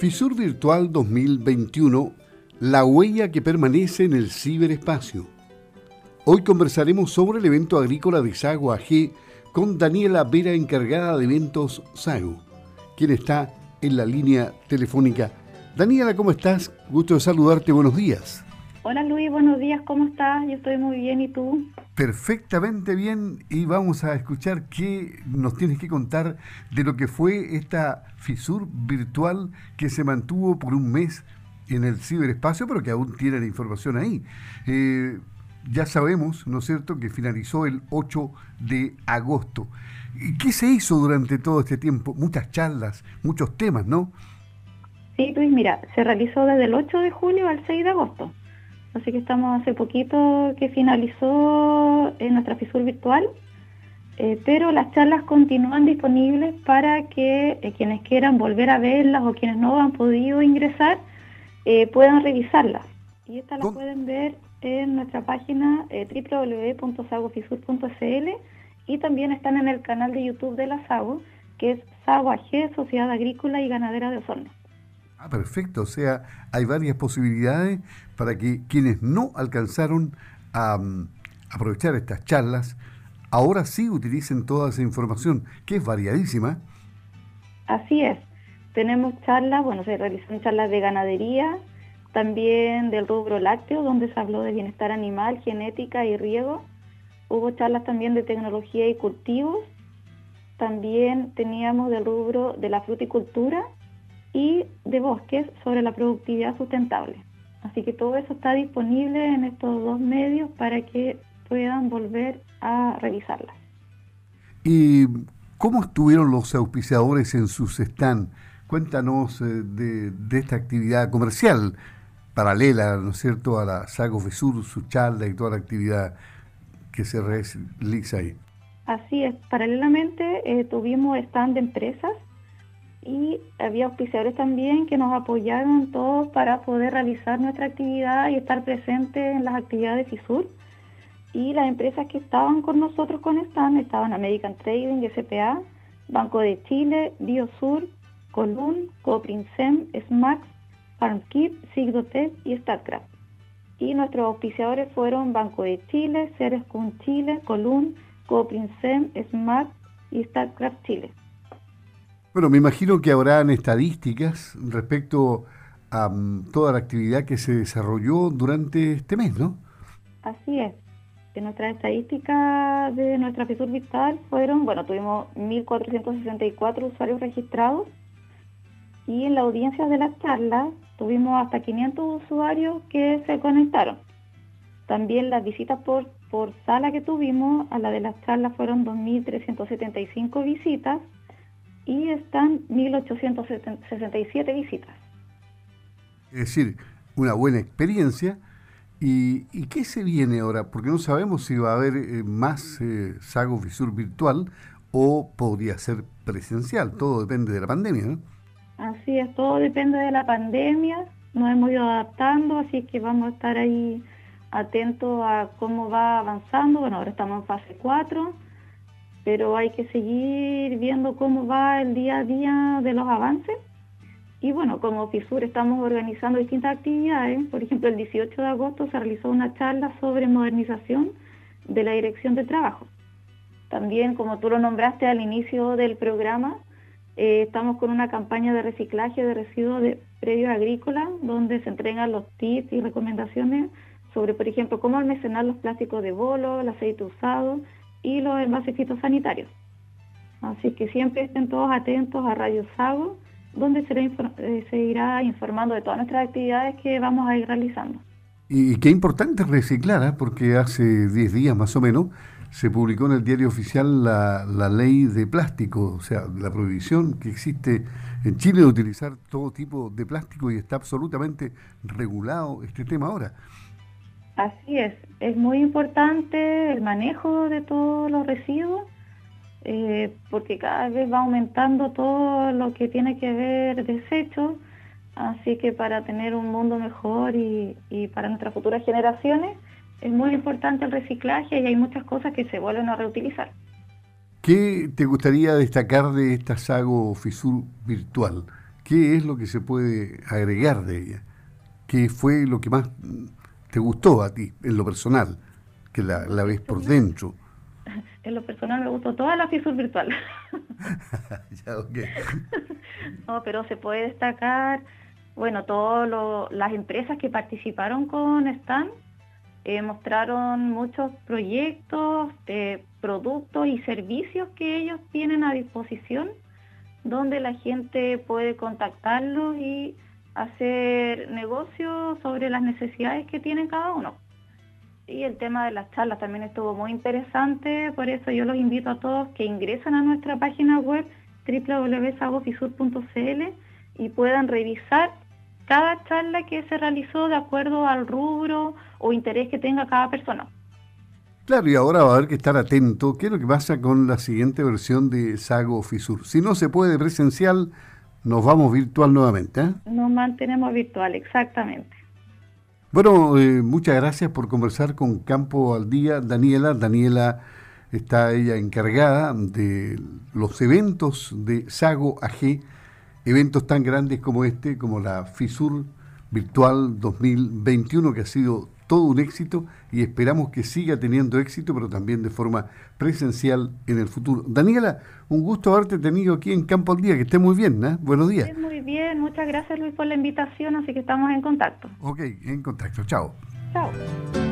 FISUR Virtual 2021, la huella que permanece en el ciberespacio. Hoy conversaremos sobre el evento agrícola de Sago AG con Daniela Vera, encargada de eventos Sago, quien está en la línea telefónica. Daniela, ¿cómo estás? Gusto de saludarte, buenos días. Hola Luis, buenos días, ¿cómo estás? Yo estoy muy bien, ¿y tú? Perfectamente bien y vamos a escuchar qué nos tienes que contar de lo que fue esta FISUR virtual que se mantuvo por un mes en el ciberespacio, pero que aún tiene la información ahí. Eh, ya sabemos, ¿no es cierto?, que finalizó el 8 de agosto. ¿Y qué se hizo durante todo este tiempo? Muchas charlas, muchos temas, ¿no? Sí, Luis, mira, se realizó desde el 8 de julio al 6 de agosto. Así que estamos hace poquito que finalizó en nuestra FISUR virtual, eh, pero las charlas continúan disponibles para que eh, quienes quieran volver a verlas o quienes no han podido ingresar eh, puedan revisarlas. Y estas las pueden ver en nuestra página www.sagofisur.cl y también están en el canal de YouTube de la SAGO, que es SAGO AG, Sociedad Agrícola y Ganadera de Osorno. Ah, perfecto. O sea, hay varias posibilidades para que quienes no alcanzaron a mm, aprovechar estas charlas, ahora sí utilicen toda esa información, que es variadísima. Así es. Tenemos charlas, bueno, se realizan charlas de ganadería, también del rubro lácteo, donde se habló de bienestar animal, genética y riego. Hubo charlas también de tecnología y cultivos. También teníamos del rubro de la fruticultura y de bosques sobre la productividad sustentable. Así que todo eso está disponible en estos dos medios para que puedan volver a revisarlas. ¿Y cómo estuvieron los auspiciadores en sus stand? Cuéntanos eh, de, esta actividad comercial paralela, ¿no es cierto?, a la Sago Fesur, su charla y toda la actividad que se realiza ahí. Así es, paralelamente eh, tuvimos stand de empresas y había auspiciadores también que nos apoyaron todos para poder realizar nuestra actividad y estar presentes en las actividades de FISUR. Y las empresas que estaban con nosotros con stand estaban American Trading, SPA, Banco de Chile, Biosur, Colun, Coprinsem, SMAX, FarmKit, Sigdotech y StatCraft. Y nuestros auspiciadores fueron Banco de Chile, Cerescun Chile, Colun, Coprinsem, SMAX y StatCraft Chile. Bueno, me imagino que habrán estadísticas respecto a mm, toda la actividad que se desarrolló durante este mes, ¿no? Así es. De nuestras estadísticas de nuestra FISUR Vital fueron, bueno, tuvimos 1.464 usuarios registrados y en la audiencia de las charlas tuvimos hasta 500 usuarios que se conectaron. También las visitas por, por sala que tuvimos a la de las charlas fueron 2.375 visitas y están 1.867 visitas. Es decir, una buena experiencia. ¿Y, qué se viene ahora? Porque no sabemos si va a haber eh, más eh, Sago Fisur virtual o podría ser presencial. Todo depende de la pandemia, ¿no? Así es, todo depende de la pandemia. Nos hemos ido adaptando, así que vamos a estar ahí atentos a cómo va avanzando. Bueno, ahora estamos en fase 4 pero hay que seguir viendo cómo va el día a día de los avances. Y bueno, como FISUR estamos organizando distintas actividades. Por ejemplo, el 18 de agosto se realizó una charla sobre modernización de la dirección de trabajo. También, como tú lo nombraste al inicio del programa, eh, estamos con una campaña de reciclaje de residuos de predios agrícolas, donde se entregan los tips y recomendaciones sobre, por ejemplo, cómo almacenar los plásticos de bolo, el aceite usado, y los envases fitosanitarios. Así que siempre estén todos atentos a Radio Sago, donde eh, se irá informando de todas nuestras actividades que vamos a ir realizando. Y, qué importante reciclar, ¿eh? porque hace 10 días más o menos se publicó en el diario oficial la, ley de plástico, o sea, la prohibición que existe en Chile de utilizar todo tipo de plástico y está absolutamente regulado este tema ahora. Así es, es muy importante el manejo de todos los residuos eh, porque cada vez va aumentando todo lo que tiene que ver desechos, así que para tener un mundo mejor y, para nuestras futuras generaciones es muy importante el reciclaje y hay muchas cosas que se vuelven a reutilizar. ¿Qué te gustaría destacar de esta Sago Fisur virtual? ¿qué es lo que se puede agregar de ella? ¿Qué fue lo que más te gustó a ti, en lo personal, que la, la ves por dentro? En lo personal me gustó toda la FISUR virtual. ya, no, pero se puede destacar, bueno, todas las empresas que participaron con Stan eh, mostraron muchos proyectos, de productos y servicios que ellos tienen a disposición, donde la gente puede contactarlos y hacer negocios sobre las necesidades que tiene cada uno. Y el tema de las charlas también estuvo muy interesante, por eso yo los invito a todos que ingresen a nuestra página web www.sagofisur.cl y puedan revisar cada charla que se realizó de acuerdo al rubro o interés que tenga cada persona. Claro, y ahora va a haber que estar atento. ¿Qué es lo que pasa con la siguiente versión de Sago Fisur? Si no se puede presencial, nos vamos virtual nuevamente. ¿eh? Nos mantenemos virtual, exactamente. Bueno, eh, muchas gracias por conversar con Campo al Día, Daniela. Daniela está ella encargada de los eventos de Sago AG, eventos tan grandes como este, como la FISUR Virtual 2021, que ha sido todo un éxito y esperamos que siga teniendo éxito, pero también de forma presencial en el futuro. Daniela, un gusto haberte tenido aquí en Campo al Día, que esté muy bien, ¿eh? Buenos días. Muy bien, muchas gracias Luis por la invitación, así que estamos en contacto. Ok, en contacto, chao. Chao.